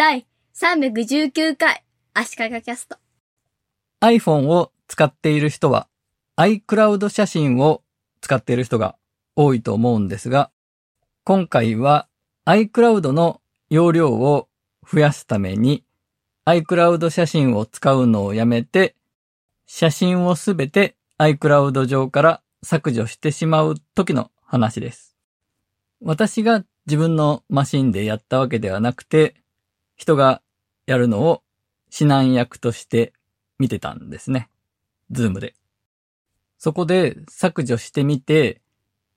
第319回足利キャスト。iPhone を使っている人は iCloud 写真を使っている人が多いと思うんですが、今回は iCloud の容量を増やすために iCloud 写真を使うのをやめて、写真をすべて iCloud 上から削除してしまう時の話です。私が自分のマシンでやったわけではなくて、人がやるのを指南役として見てたんですね。ズームで。そこで削除してみて、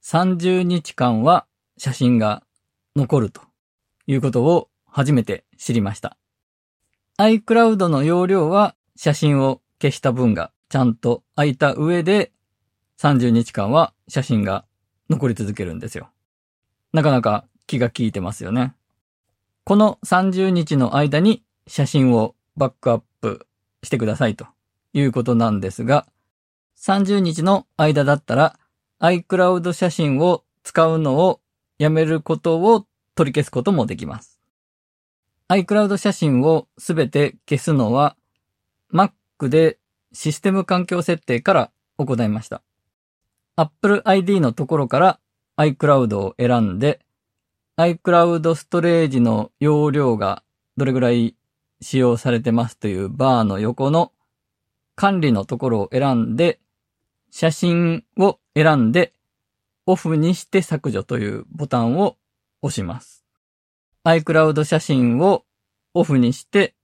30日間は写真が残るということを初めて知りました。iCloud の容量は写真を消した分がちゃんと空いた上で30日間は写真が残り続けるんですよ。なかなか気が利いてますよね。この30日の間に写真をバックアップしてくださいということなんですが、30日の間だったら iCloud 写真を使うのをやめることを取り消すこともできます。iCloud 写真をすべて消すのは Mac でシステム環境設定から行いました。Apple ID のところから iCloud を選んで iCloud ストレージの容量がどれぐらい使用されてますというバーの横の管理のところを選んで、写真を選んで、オフにして削除というボタンを押します。iCloud 写真をオフにして、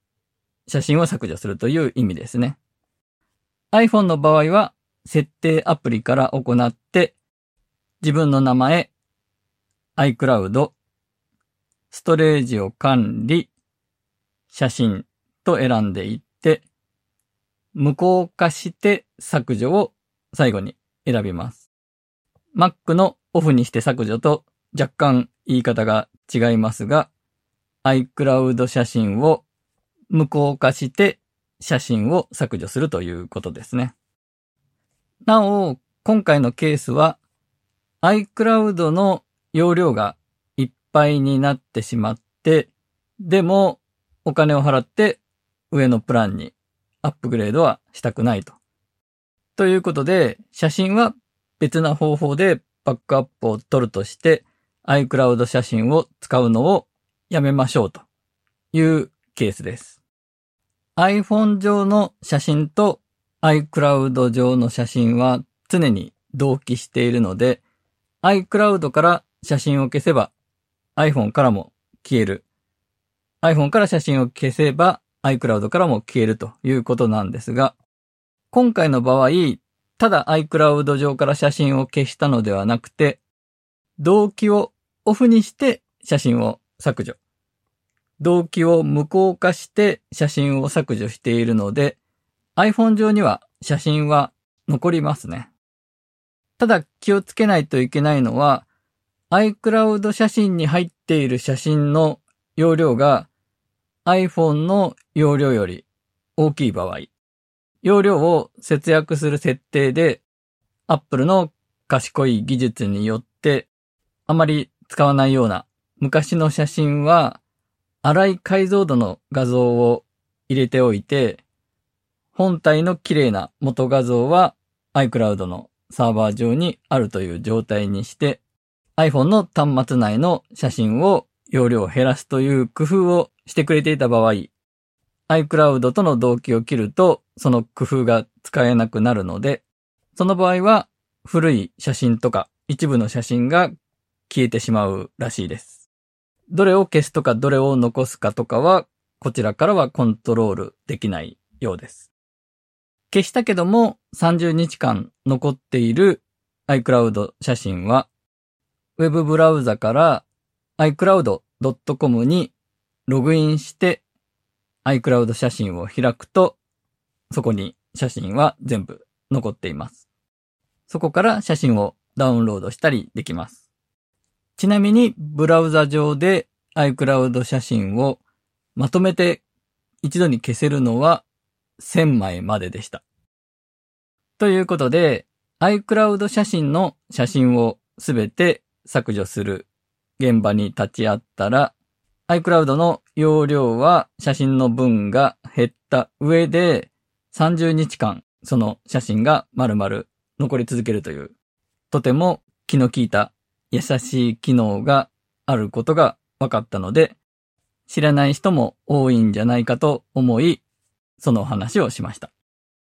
写真を削除するという意味ですね。iPhone の場合は、設定アプリから行って、自分の名前、iCloud、ストレージを管理、写真と選んでいって、無効化して削除を最後に選びます。Mac のオフにして削除と若干言い方が違いますが、iCloud 写真を無効化して写真を削除するということですね。なお、今回のケースは iCloud の容量がぱいになってしまって、でもお金を払って上のプランにアップグレードはしたくないと。ということで、写真は別な方法でバックアップを取るとして、iCloud 写真を使うのをやめましょうというケースです。iPhone 上の写真と iCloud 上の写真は常に同期しているので、iCloud から写真を消せば iPhone からも消える。iPhone から写真を消せば iCloud からも消えるということなんですが、今回の場合、ただ iCloud 上から写真を消したのではなくて、同期をオフにして写真を削除。同期を無効化して写真を削除しているので、iPhone 上には写真は残りますね。ただ気をつけないといけないのは、iCloud 写真に入っている写真の容量が iPhone の容量より大きい場合、容量を節約する設定で Apple の賢い技術によってあまり使わないような昔の写真は荒い解像度の画像を入れておいて本体の綺麗な元画像は iCloud のサーバー上にあるという状態にして iPhone の端末内の写真を容量を減らすという工夫をしてくれていた場合、iCloud との同期を切ると、その工夫が使えなくなるので、その場合は古い写真とか一部の写真が消えてしまうらしいです。どれを消すとかどれを残すかとかは、こちらからはコントロールできないようです。消したけども30日間残っている iCloud 写真は、ウェブブラウザから iCloud.com にログインして iCloud 写真を開くと、そこに写真は全部残っています。そこから写真をダウンロードしたりできます。ちなみに、ブラウザ上で iCloud 写真をまとめて一度に消せるのは1000枚まででした。ということで、iCloud 写真の写真をすべて削除する現場に立ち会ったら、iCloud の容量は写真の分が減った上で、30日間その写真が丸々残り続けるという、とても気の利いた優しい機能があることが分かったので、知らない人も多いんじゃないかと思い、その話をしました。